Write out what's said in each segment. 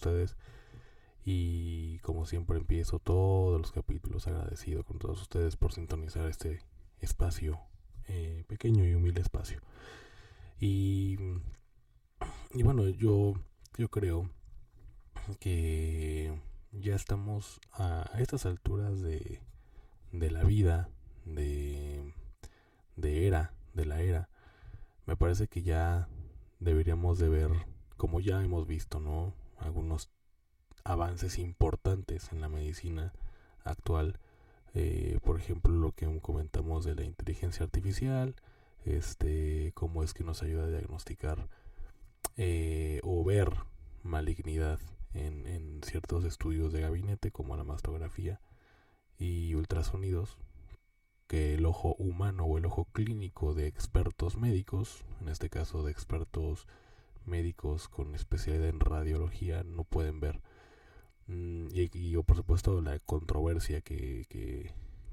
Ustedes. Y como siempre empiezo todos los capítulos agradecido con todos ustedes por sintonizar este espacio, eh, pequeño y humilde espacio. Y, y bueno, yo, yo creo que ya estamos a estas alturas de, de la vida, de, de era, de la era, me parece que ya deberíamos de ver, como ya hemos visto, ¿no? Algunos avances importantes en la medicina actual. Eh, por ejemplo, lo que comentamos de la inteligencia artificial, este, cómo es que nos ayuda a diagnosticar eh, o ver malignidad en, en ciertos estudios de gabinete, como la mastografía y ultrasonidos, que el ojo humano o el ojo clínico de expertos médicos, en este caso de expertos médicos con especialidad en radiología, no pueden ver. Mm, y, y por supuesto la controversia que, que,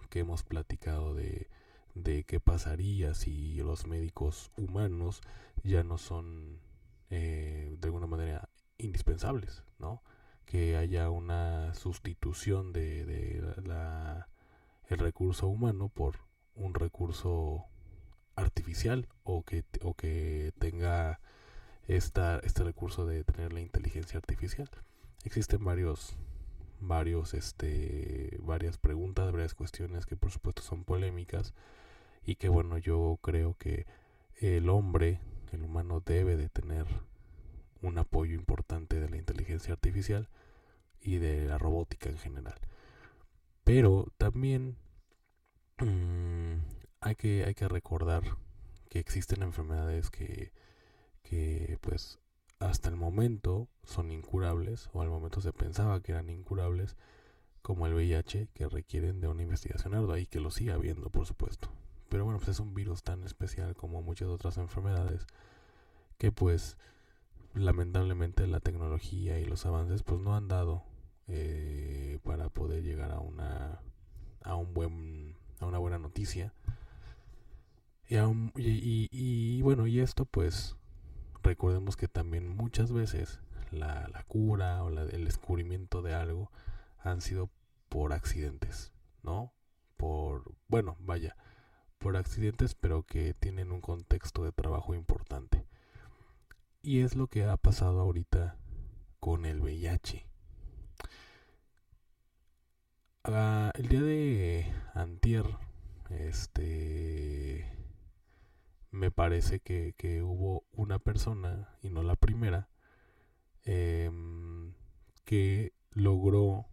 que hemos platicado de, de qué pasaría si los médicos humanos ya no son eh, de alguna manera indispensables, ¿no? Que haya una sustitución de, de la el recurso humano por un recurso artificial o que, o que tenga esta, este recurso de tener la inteligencia artificial. Existen varios varios este varias preguntas, varias cuestiones que por supuesto son polémicas y que bueno, yo creo que el hombre, el humano debe de tener un apoyo importante de la inteligencia artificial y de la robótica en general. Pero también mmm, hay, que, hay que recordar que existen enfermedades que, que pues hasta el momento son incurables o al momento se pensaba que eran incurables como el VIH que requieren de una investigación ardua y que lo sigue habiendo por supuesto. Pero bueno, pues es un virus tan especial como muchas otras enfermedades que pues lamentablemente la tecnología y los avances pues no han dado eh, para poder llegar a una a un buen a una buena noticia y, un, y, y, bueno y esto pues recordemos que también muchas veces la, la cura o el descubrimiento de algo han sido por accidentes no por bueno vaya por accidentes pero que tienen un contexto de trabajo importante. Y es lo que ha pasado ahorita con el VIH Uh, el día de antier, este, me parece que, que, hubo una persona, y no la primera, eh, que logró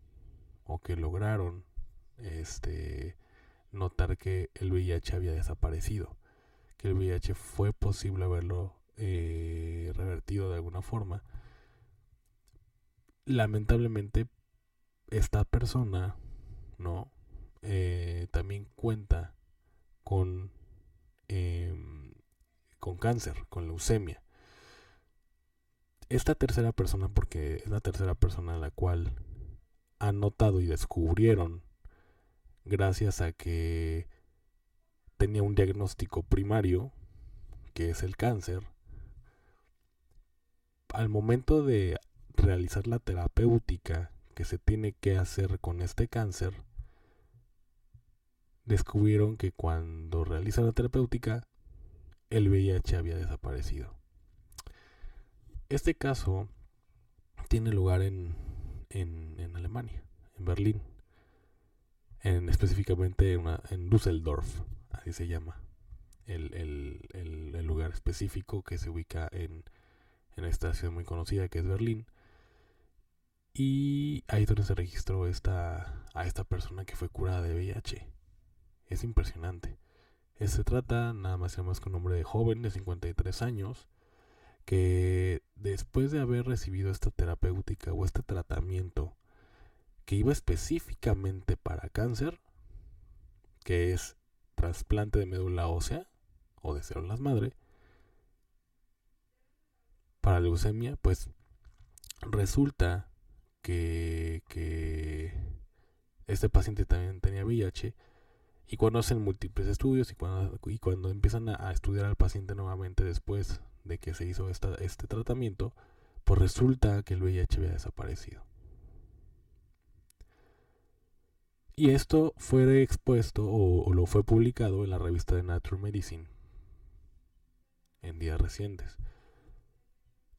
o que lograron este, notar que el VIH había desaparecido, que el VIH fue posible haberlo eh, revertido de alguna forma. Lamentablemente, esta persona ¿no? Eh, también cuenta con, eh, con cáncer, con leucemia. Esta tercera persona, porque es la tercera persona a la cual han notado y descubrieron gracias a que tenía un diagnóstico primario, que es el cáncer, al momento de realizar la terapéutica que se tiene que hacer con este cáncer, descubrieron que cuando realizan la terapéutica, el VIH había desaparecido. Este caso tiene lugar en, en, Alemania, en Berlín, en, específicamente en, Düsseldorf, así se llama el, el, el, lugar específico que se ubica en, en esta ciudad muy conocida que es Berlín. Y ahí es donde se registró esta, a esta persona que fue curada de VIH. Es impresionante. Se trata nada más y nada más que un hombre de joven de 53 años que después de haber recibido esta terapéutica o este tratamiento que iba específicamente para cáncer, que es trasplante de médula ósea o de células madre, para leucemia, pues resulta que, que este paciente también tenía VIH y cuando hacen múltiples estudios y cuando, y cuando empiezan a, estudiar al paciente nuevamente después de que se hizo esta, este tratamiento, pues resulta que el VIH había desaparecido. Y esto fue expuesto o, lo fue publicado en la revista de Nature Medicine en días recientes.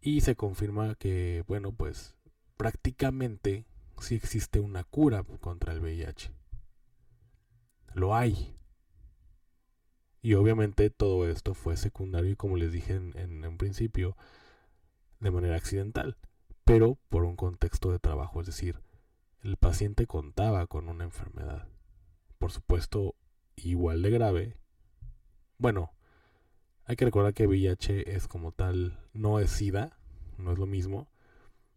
Y se confirma que, bueno, pues prácticamente sí existe una cura contra el VIH lo hay. Y obviamente todo esto fue secundario y como les dije en, un principio, de manera accidental, pero por un contexto de trabajo, es decir, el paciente contaba con una enfermedad, por supuesto, igual de grave. Bueno, hay que recordar que VIH es como tal, no es SIDA, no es lo mismo,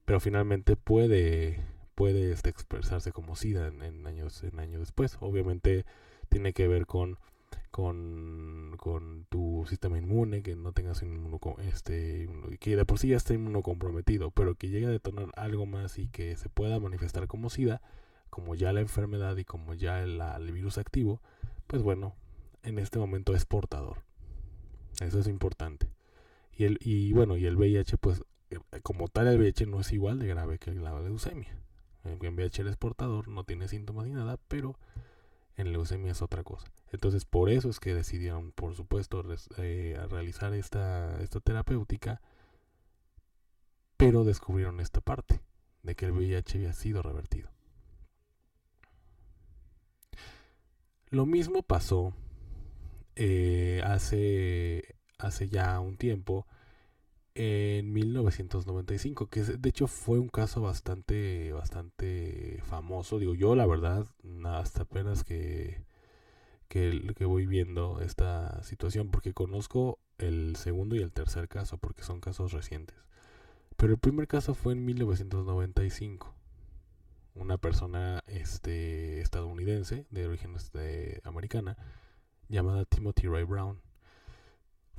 pero finalmente puede, puede este, expresarse como SIDA en, años, en años después. Obviamente tiene que ver con, con, tu sistema inmune, que no tengas inmuno, este, que de por sí ya esté inmunocomprometido, pero que llegue a detonar algo más y que se pueda manifestar como SIDA, como ya la enfermedad y como ya el, el virus activo, pues bueno, en este momento es portador. Eso es importante. Y, el, y bueno, y el VIH, pues eh, como tal el VIH no es igual de grave que la leucemia. En VIH eres portador, no tiene síntomas ni nada, pero en leucemia es otra cosa. Entonces por eso es que decidieron, por supuesto, eh, realizar esta, esta terapéutica, pero descubrieron esta parte de que el VIH había sido revertido. Lo mismo pasó eh, hace, hace ya un tiempo en 1995, que de hecho fue un caso bastante, bastante famoso. Digo, yo la verdad, hasta apenas que, que, que voy viendo esta situación, porque conozco el segundo y el tercer caso, porque son casos recientes. Pero el primer caso fue en 1995. Una persona este, estadounidense, de origen este, americana, llamada Timothy Ray Brown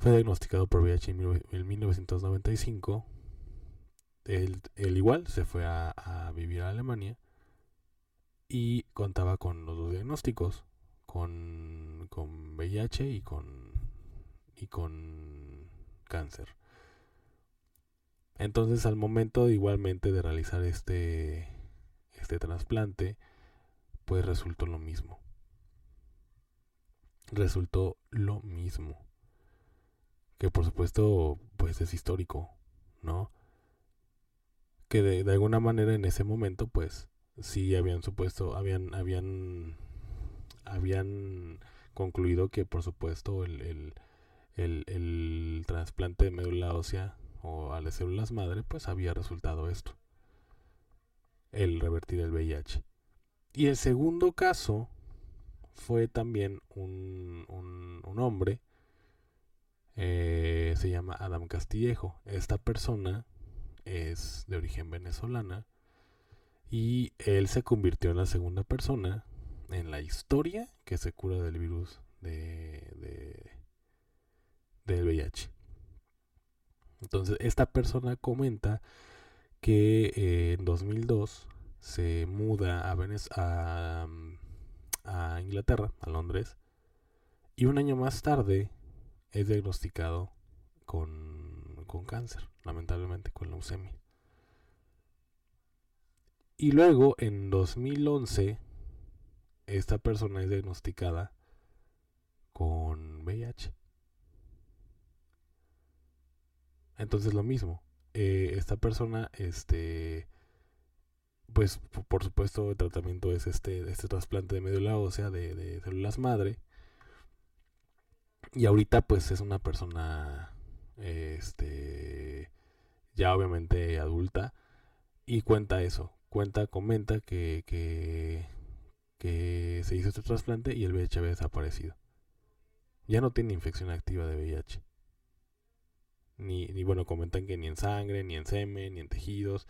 fue diagnosticado por VIH en 1995. Él, igual se fue a, vivir a Alemania y contaba con los dos diagnósticos, con, con VIH y con, y con cáncer. Entonces al momento igualmente de realizar este, este trasplante, pues resultó lo mismo. Resultó lo mismo que por supuesto pues es histórico, ¿no? Que de, alguna manera en ese momento pues sí habían supuesto, habían, habían, habían concluido que por supuesto el, el, el, el trasplante de médula ósea o a las células madre pues había resultado esto, el revertir el VIH. Y el segundo caso fue también un, un, un hombre eh, se llama Adam Castillejo. Esta persona es de origen venezolana y él se convirtió en la segunda persona en la historia que se cura del virus de, del VIH. Entonces, esta persona comenta que eh, en 2002 se muda a, a, a Inglaterra, a Londres, y un año más tarde es diagnosticado con, con cáncer, lamentablemente, con leucemia. Y luego, en 2011, esta persona es diagnosticada con VIH. Entonces lo mismo, eh, esta persona, este, pues por supuesto el tratamiento es este, este trasplante de médula ósea de, de células madre. Y ahorita pues es una persona, este, ya obviamente adulta y cuenta eso, cuenta, comenta que, que, se hizo este trasplante y el VIH había desaparecido. Ya no tiene infección activa de VIH. Ni, ni bueno, comentan que ni en sangre, ni en semen, ni en tejidos,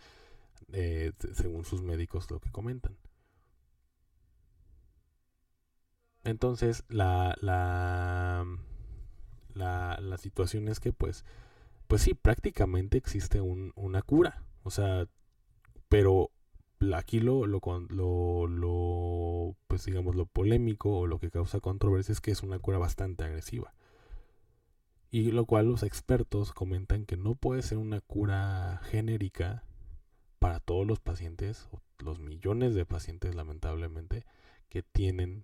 eh, según sus médicos lo que comentan. Entonces, la, la, la, la situación es que, pues, pues sí, prácticamente existe un, una cura. O sea, pero aquí lo, lo, lo, pues digamos, lo polémico o lo que causa controversia es que es una cura bastante agresiva. Y lo cual los expertos comentan que no puede ser una cura genérica para todos los pacientes, los millones de pacientes lamentablemente, que tienen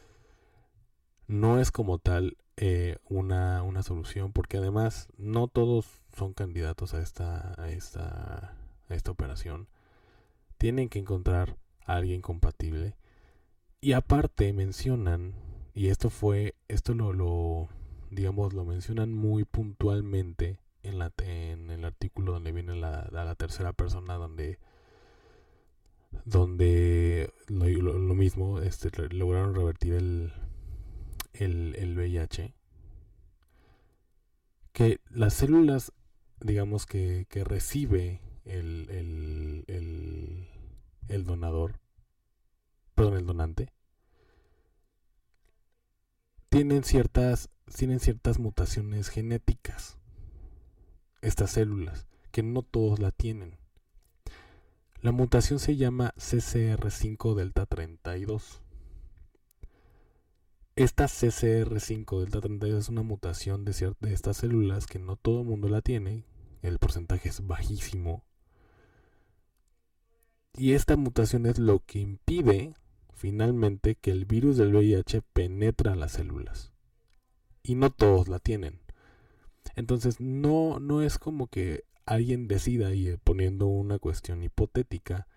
No es como tal eh, una, una solución, porque además no todos son candidatos a esta, a esta, a esta operación. Tienen que encontrar a alguien compatible. Y aparte mencionan, y esto fue, esto lo, lo digamos, lo mencionan muy puntualmente en, la, en el artículo donde viene la, a la tercera persona, donde donde lo, lo- lo mismo este, lograron revertir el, el, el VIH que las células digamos que, que recibe el, el, el, el donador perdón el donante tienen ciertas tienen ciertas mutaciones genéticas estas células que no todos la tienen la mutación se llama CCR5 delta 32. Esta CCR5 delta 32 es una mutación de, de estas células que no todo el mundo la tiene. El porcentaje es bajísimo. Y esta mutación es lo que impide finalmente que el virus del VIH penetra las células. Y no todos la tienen. Entonces no, no es como que alguien decida y eh, poniendo una cuestión hipotética.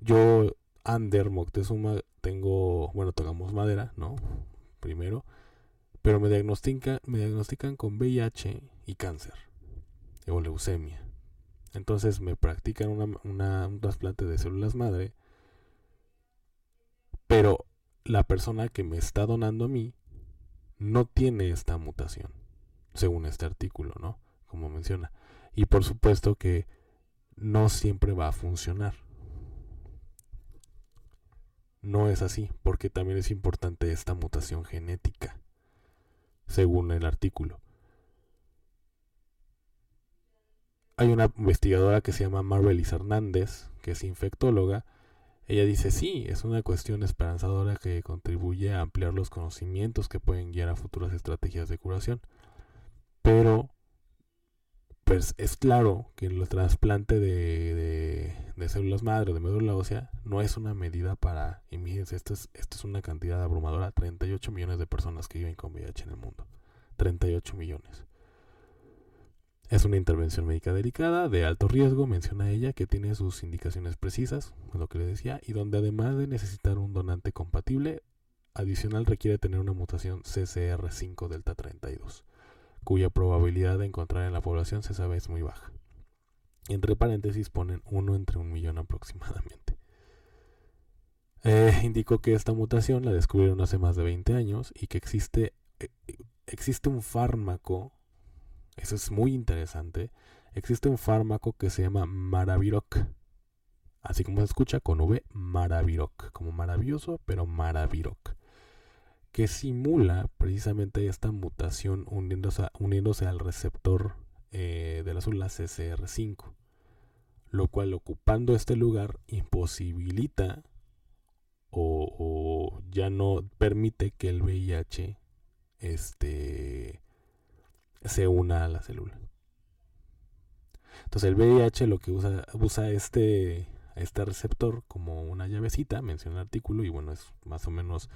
Yo, Ander Moctezuma, tengo, bueno, tocamos madera, ¿no? Primero, pero me, diagnostica, me diagnostican con VIH y cáncer o leucemia. Entonces me practican una, una- un trasplante de células madre, pero la persona que me está donando a mí no tiene esta mutación, según este artículo, ¿no? Como menciona. Y por supuesto que no siempre va a funcionar. No es así, porque también es importante esta mutación genética, según el artículo. Hay una investigadora que se llama Marbelis Hernández, que es infectóloga. Ella dice, sí, es una cuestión esperanzadora que contribuye a ampliar los conocimientos que pueden guiar a futuras estrategias de curación. Pero, pues es claro que el trasplante de, de, células madre de médula ósea no es una medida para, imagínense, esto es, esto es una cantidad abrumadora, 38 millones de personas que viven con VIH en el mundo. 38 millones. Es una intervención médica delicada, de alto riesgo, menciona ella, que tiene sus indicaciones precisas, lo que le decía, y donde además de necesitar un donante compatible, adicional requiere tener una mutación CCR5 delta 32, cuya probabilidad de encontrar en la población se sabe es muy baja. Entre paréntesis ponen uno entre un millón aproximadamente. Eh, indicó que esta mutación la descubrieron hace más de 20 años y que existe, eh, existe un fármaco, eso es muy interesante, existe un fármaco que se llama Maraviroc, así como se escucha con V, Maraviroc, como maravilloso, pero Maraviroc. Que simula precisamente esta mutación uniéndose, al receptor eh, de la célula CCR5, lo cual ocupando este lugar imposibilita o, ya no permite que el VIH este, se una a la célula. Entonces el VIH lo que usa, usa este, este receptor como una llavecita, menciona el artículo, y bueno, es más o menos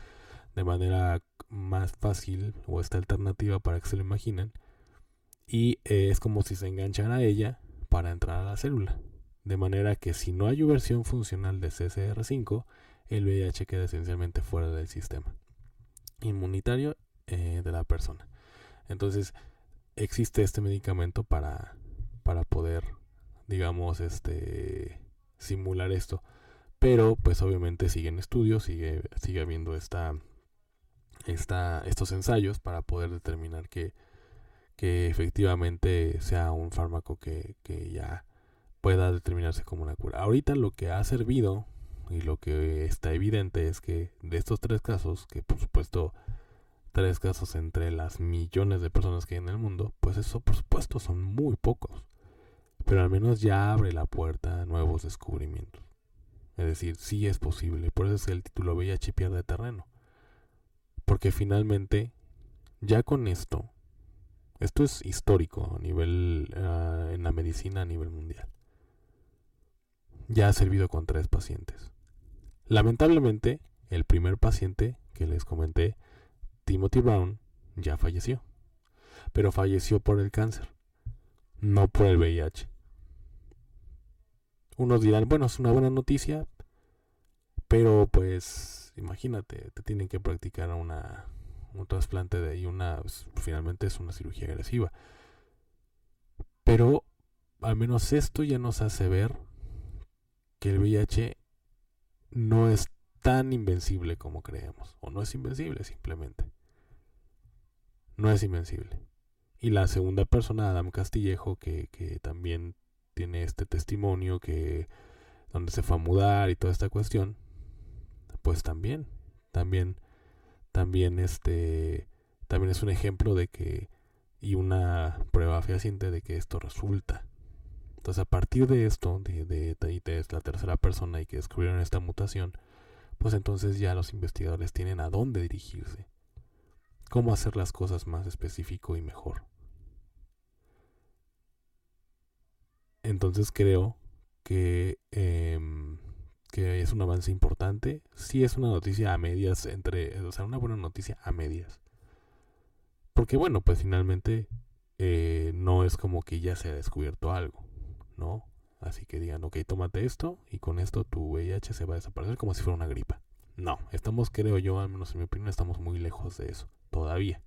de manera más fácil o esta alternativa para que se lo imaginen. Y eh, es como si se enganchara a ella para entrar a la célula. De manera que si no hay versión funcional de CCR5, el VIH queda esencialmente fuera del sistema inmunitario eh, de la persona. Entonces, existe este medicamento para, para poder, digamos, este simular esto. Pero, pues obviamente siguen estudios, sigue, sigue habiendo esta estos ensayos para poder determinar que, que efectivamente sea un fármaco que, que ya pueda determinarse como una cura. Ahorita lo que ha servido y lo que está evidente es que de estos tres casos, que por supuesto tres casos entre las millones de personas que hay en el mundo, pues eso por supuesto son muy pocos. Pero al menos ya abre la puerta a nuevos descubrimientos. Es decir, sí es posible. Por eso es que el título VIH pierde terreno. Porque finalmente, ya con esto, esto es histórico a nivel, ah, en la medicina a nivel mundial. Ya ha servido con tres pacientes. Lamentablemente, el primer paciente que les comenté, Timothy Brown, ya falleció. Pero falleció por el cáncer, no por el VIH. Unos dirán, bueno, es una buena noticia, pero pues imagínate, te tienen que practicar una, un trasplante de ahí, una, pues, finalmente es una cirugía agresiva. Pero al menos esto ya nos hace ver que el VIH no es tan invencible como creemos, o no es invencible simplemente. No es invencible. Y la segunda persona, Adam Castillejo, que, que también tiene este testimonio que donde se fue a mudar y toda esta cuestión, pues también, también, también este, también es un ejemplo de que, y una prueba fehaciente de que esto resulta. Entonces a partir de esto, de, de, de, la tercera persona y que descubrieron esta mutación, pues entonces ya los investigadores tienen a dónde dirigirse. Cómo hacer las cosas más específico y mejor. Entonces creo que em, que es un avance importante. Sí es una noticia a medias entre, o sea, una buena noticia a medias. Porque bueno, pues finalmente eh, no es como que ya se ha descubierto algo, ¿no? Así que digan, ok, tómate esto y con esto tu VIH se va a desaparecer como si fuera una gripa. No, estamos, creo yo, al menos en mi opinión, estamos muy lejos de eso, todavía.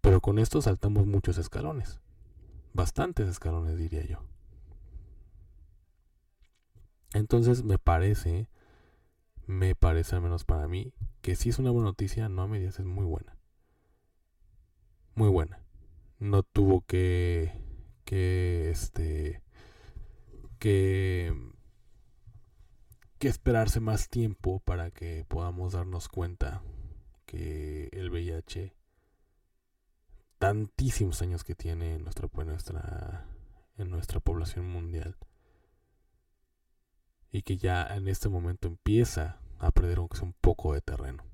Pero con esto saltamos muchos escalones. Bastantes escalones, diría yo. Entonces me parece, me parece al menos para mí, que si es una buena noticia, no a medias, es muy buena. Muy buena. No tuvo que, que, este, que, que esperarse más tiempo para que podamos darnos cuenta que el VIH, tantísimos años que tiene en nuestra, nuestra, en nuestra población mundial, y que ya en este momento empieza a perder un poco de terreno.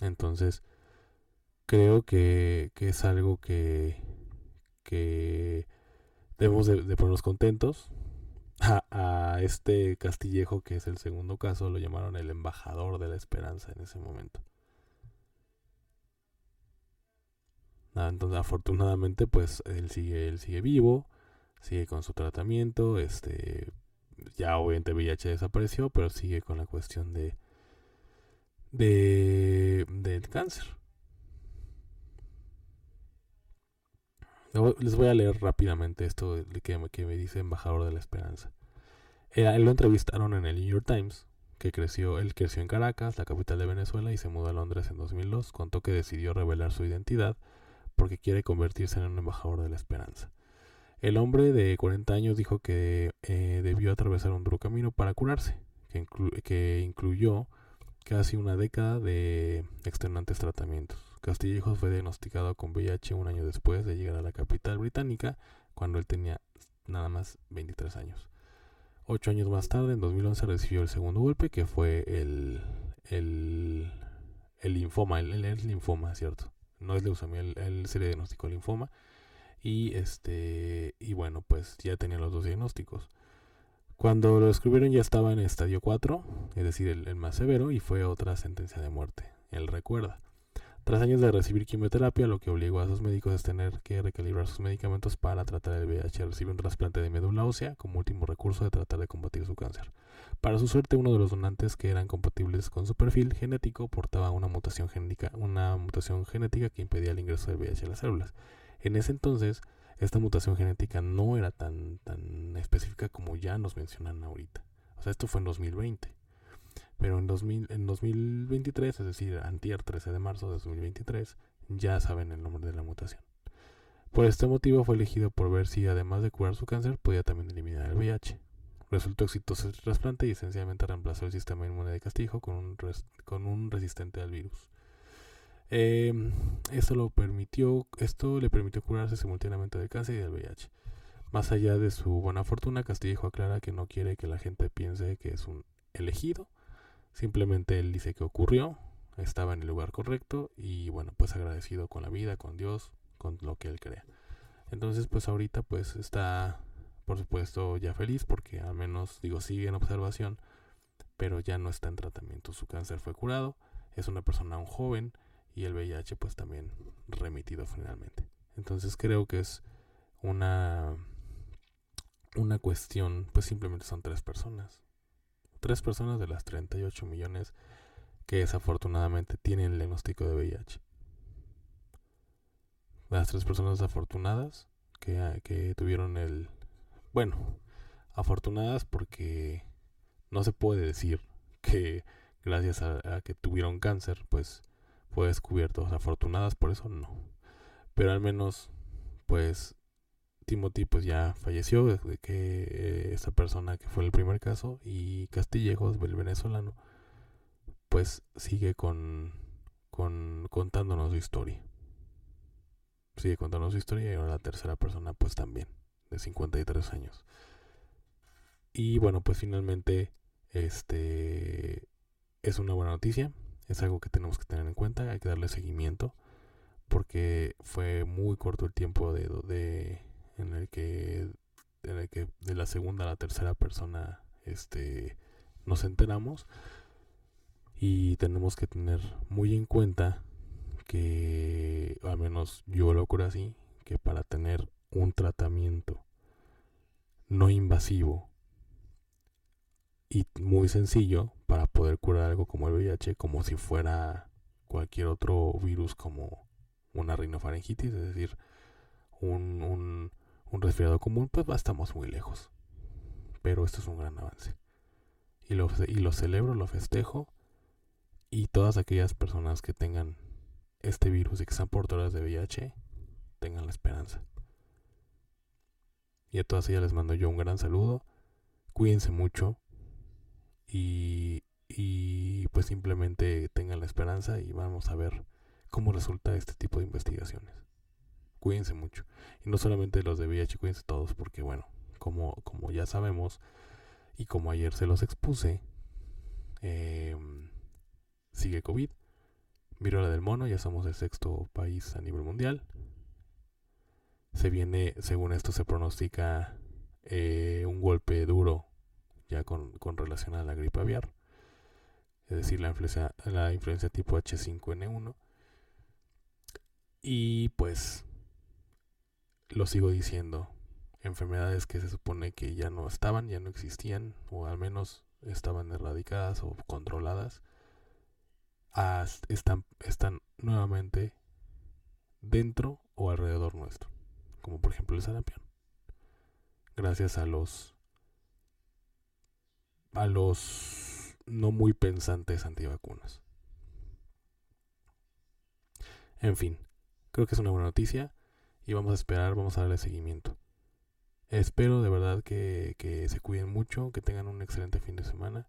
Entonces, creo que, es algo que, debemos de, ponernos contentos. A, a, este Castillejo, que es el segundo caso, lo llamaron el embajador de la esperanza en ese momento. Entonces, afortunadamente, pues él sigue, él sigue vivo, sigue con su tratamiento, este, ya obviamente VIH desapareció, pero sigue con la cuestión de, de del cáncer. Les voy a leer rápidamente esto que, que me dice embajador de la esperanza. Él lo entrevistaron en el New York Times, que creció, él creció en Caracas, la capital de Venezuela, y se mudó a Londres en 2002. Contó que decidió revelar su identidad porque quiere convertirse en un embajador de la esperanza. El hombre de 40 años dijo que eh, debió atravesar un duro camino para curarse, que, incluyó casi una década de extenuantes tratamientos. Castillejos fue diagnosticado con VIH un año después de llegar a la capital británica, cuando él tenía nada más 23 años. Ocho años más tarde, en 2011, recibió el segundo golpe, que fue el, el, el linfoma, el, el linfoma, ¿cierto? no es leucemia, él, se le diagnosticó linfoma y este y bueno, pues ya tenía los dos diagnósticos. Cuando lo descubrieron ya estaba en estadio 4, es decir, el, más severo, y fue otra sentencia de muerte. Él recuerda. Tras años de recibir quimioterapia, lo que obligó a sus médicos es tener que recalibrar sus medicamentos para tratar el VIH. Recibió un trasplante de médula ósea como último recurso de tratar de combatir su cáncer. Para su suerte, uno de los donantes que eran compatibles con su perfil genético portaba una mutación genética, una mutación genética que impedía el ingreso del VIH a las células. En ese entonces, esta mutación genética no era tan, tan específica como ya nos mencionan ahorita. O sea, esto fue en 2020. Pero en, 2000, en 2023, es decir, antier 13 de marzo de 2023, ya saben el nombre de la mutación. Por este motivo fue elegido por ver si además de curar su cáncer podía también eliminar el VIH. Resultó exitoso el trasplante y esencialmente reemplazó el sistema inmune de Castijo con un, con un resistente al virus. Em, esto, lo permitió, esto le permitió curarse simultáneamente del cáncer y del VIH. Más allá de su buena fortuna, Castillejo aclara que no quiere que la gente piense que es un elegido. Simplemente él dice que ocurrió, estaba en el lugar correcto y bueno, pues agradecido con la vida, con Dios, con lo que él crea. Entonces, pues ahorita pues está por supuesto ya feliz porque al menos digo sigue en observación, pero ya no está en tratamiento. Su cáncer fue curado, es una persona aún joven y el VIH pues también remitido finalmente. Entonces creo que es una una cuestión, pues simplemente son tres personas. Tres personas de las 38 millones que desafortunadamente tienen el diagnóstico de VIH. Las tres personas afortunadas que, que tuvieron el, bueno, afortunadas porque no se puede decir que gracias a, que tuvieron cáncer, pues fue descubierto. afortunadas por eso no. Pero al menos, pues, Timothy pues ya falleció, desde que eh, esa persona que fue el primer caso, y Castillejos, el venezolano, pues sigue con, con contándonos su historia. Sigue contándonos su historia y ahora la tercera persona pues también de 53 años. Y bueno, pues finalmente este es una buena noticia, es algo que tenemos que tener en cuenta, hay que darle seguimiento porque fue muy corto el tiempo de, de en el que en el que de la segunda a la tercera persona este nos enteramos. Y tenemos que tener muy en cuenta que al menos yo lo ocurre así que para tener un tratamiento no invasivo y muy sencillo para poder curar algo como el VIH, como si fuera cualquier otro virus como una rinofaringitis, es decir, un, un, un resfriado común, pues estamos muy lejos. Pero esto es un gran avance. Y lo, y lo celebro, lo festejo. Y todas aquellas personas que tengan este virus y que sean portadoras de VIH, tengan la esperanza. Y a todas ellas les mando yo un gran saludo. Cuídense mucho. Y, pues simplemente tengan la esperanza y vamos a ver cómo resulta este tipo de investigaciones. Cuídense mucho. Y no solamente los de VIH, cuídense todos porque bueno, como, como ya sabemos y como ayer se los expuse, em, sigue COVID, Viruela del mono, ya somos el sexto país a nivel mundial. Se viene, según esto se pronostica eh, un golpe duro ya con, con, relación a la gripe aviar, es decir, la influencia, la influencia tipo H5N1. Y pues, lo sigo diciendo, enfermedades que se supone que ya no estaban, ya no existían, o al menos estaban erradicadas o controladas, están, están nuevamente dentro o alrededor nuestro, como por ejemplo el sarampión. Gracias a los a los no muy pensantes antivacunas. En fin, creo que es una buena noticia y vamos a esperar, vamos a darle seguimiento. Espero de verdad que, que se cuiden mucho, que tengan un excelente fin de semana.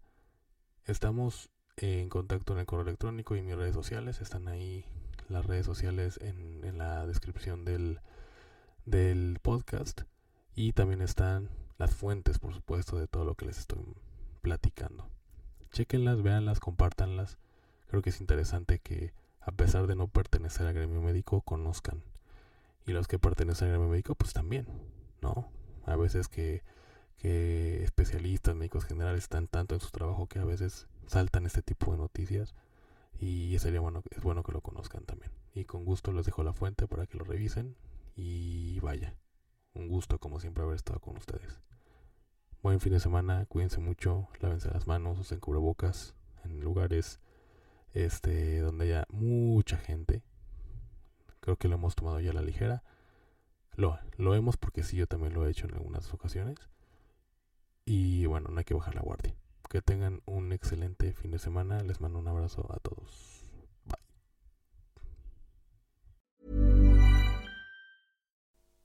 Estamos en contacto en el correo electrónico y mis redes sociales. Están ahí las redes sociales en, en la descripción del, del podcast. Y también están las fuentes, por supuesto, de todo lo que les estoy platicando. Chequenlas, véanlas, compártanlas. Creo que es interesante que, a pesar de no pertenecer al gremio médico, conozcan. Y los que pertenecen al gremio médico, pues también, ¿no? A veces que, que especialistas, médicos generales están tanto en su trabajo que a veces saltan este tipo de noticias y sería bueno, es bueno que lo conozcan también. Y con gusto les dejo la fuente para que lo revisen y vaya, un gusto como siempre haber estado con ustedes. Buen fin de semana, cuídense mucho, lávense las manos, usen cubrebocas en lugares este donde haya mucha gente. Creo que lo hemos tomado ya a la ligera. Lo, lo hemos porque sí, yo también lo he hecho en algunas ocasiones. Y bueno, no hay que bajar la guardia. Que tengan un excelente fin de semana. Les mando un abrazo a todos.